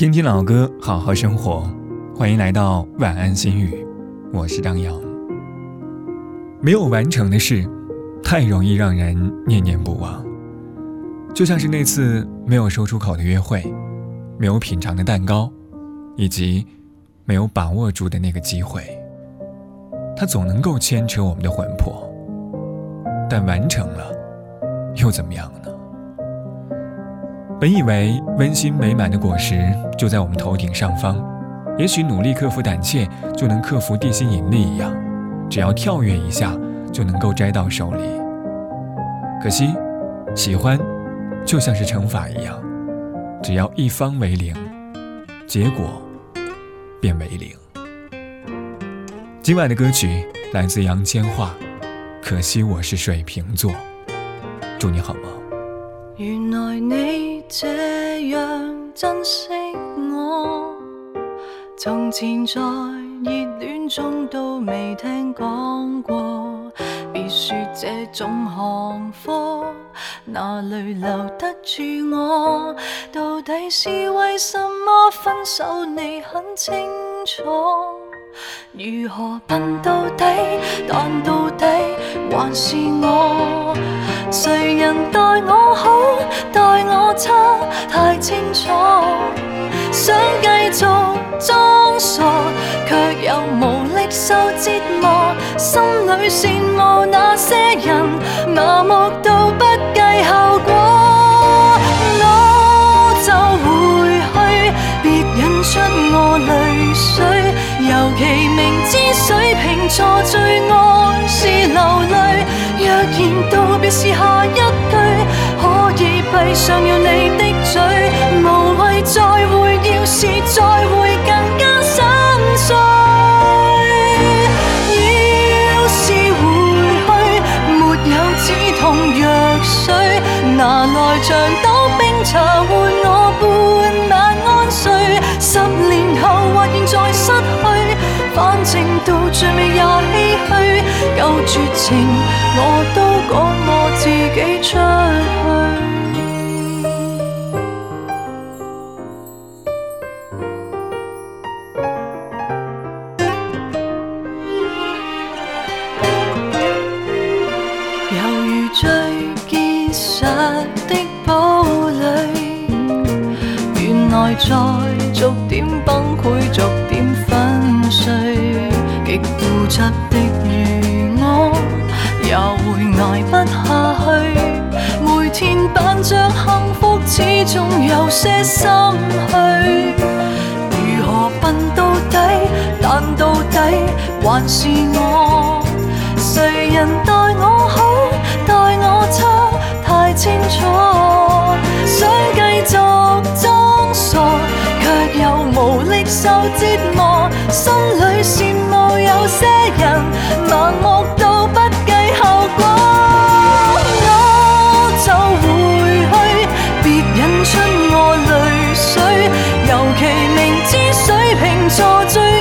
听听老歌，好好生活。欢迎来到晚安心语，我是张扬。没有完成的事，太容易让人念念不忘。就像是那次没有说出口的约会，没有品尝的蛋糕，以及没有把握住的那个机会。它总能够牵扯我们的魂魄，但完成了，又怎么样呢？本以为温馨美满的果实就在我们头顶上方，也许努力克服胆怯就能克服地心引力一样，只要跳跃一下就能够摘到手里。可惜，喜欢就像是乘法一样，只要一方为零，结果便为零。今晚的歌曲来自杨千嬅，《可惜我是水瓶座》，祝你好梦。原来你这样珍惜我，从前在热恋中都未听讲过。别说这种行货，哪里留得住我？到底是为什么分手？你很清楚。如何笨到底？但到底还是我。谁人待我好，待我差，太清楚。想继续装傻，却又无力受折磨。心里羡慕那些人，麻木到不计后果。我就回去，别引出我泪水。尤其明知水瓶座最爱是流泪，若然道别是下一句，可以闭上了你的嘴，无谓再会，要是再会更加心碎。要是回去，没有止痛药水，拿来长岛冰茶换我半晚安睡，十年后或现在失去。反正到最尾也唏嘘，够绝情我都赶我自己出去。犹如最结实的堡垒，原来在逐点崩溃，逐点粉碎。极固执的，也会挨不下去。每天扮着幸福，始终有些心虚。如何笨到底？但到底还是我。谁人待我好，待我差，太清楚。想继续装傻，却又无力受折磨。知水瓶座最